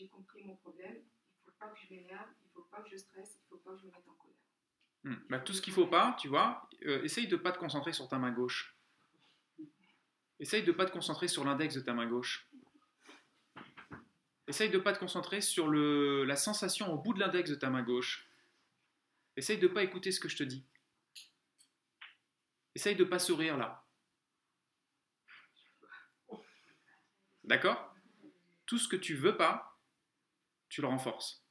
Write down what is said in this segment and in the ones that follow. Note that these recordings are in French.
j'ai compris mon problème, il ne faut pas que je m'énerve, il ne faut pas que je stresse, il ne faut pas que je me mette en colère. Hmm. Bah, tout ce qu'il faut pas, tu vois, euh, essaye de pas te concentrer sur ta main gauche. Essaye de pas te concentrer sur l'index de ta main gauche. Essaye de pas te concentrer sur le, la sensation au bout de l'index de ta main gauche. Essaye de pas écouter ce que je te dis. Essaye de pas sourire là. D'accord? Tout ce que tu veux pas, tu le renforces.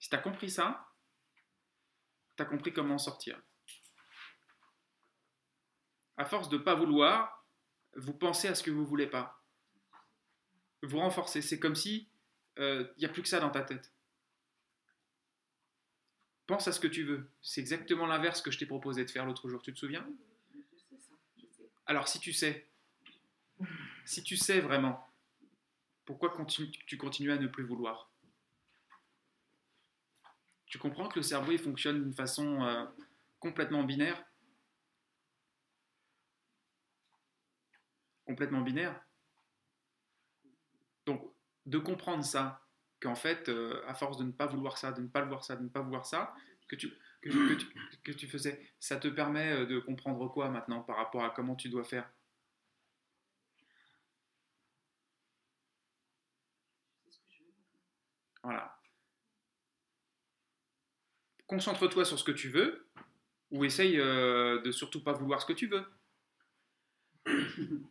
Si tu as compris ça, tu as compris comment en sortir. À force de ne pas vouloir, vous pensez à ce que vous ne voulez pas. Vous renforcez. C'est comme si il euh, n'y a plus que ça dans ta tête. Pense à ce que tu veux. C'est exactement l'inverse que je t'ai proposé de faire l'autre jour. Tu te souviens? Alors si tu sais, si tu sais vraiment, pourquoi tu continues à ne plus vouloir? Tu comprends que le cerveau fonctionne d'une façon euh, complètement binaire? Complètement binaire? Donc, de comprendre ça, qu'en fait, euh, à force de ne pas vouloir ça, de ne pas le voir ça, de ne pas voir ça, que tu, que tu faisais, ça te permet euh, de comprendre quoi maintenant par rapport à comment tu dois faire? Concentre-toi sur ce que tu veux, ou essaye euh, de surtout pas vouloir ce que tu veux.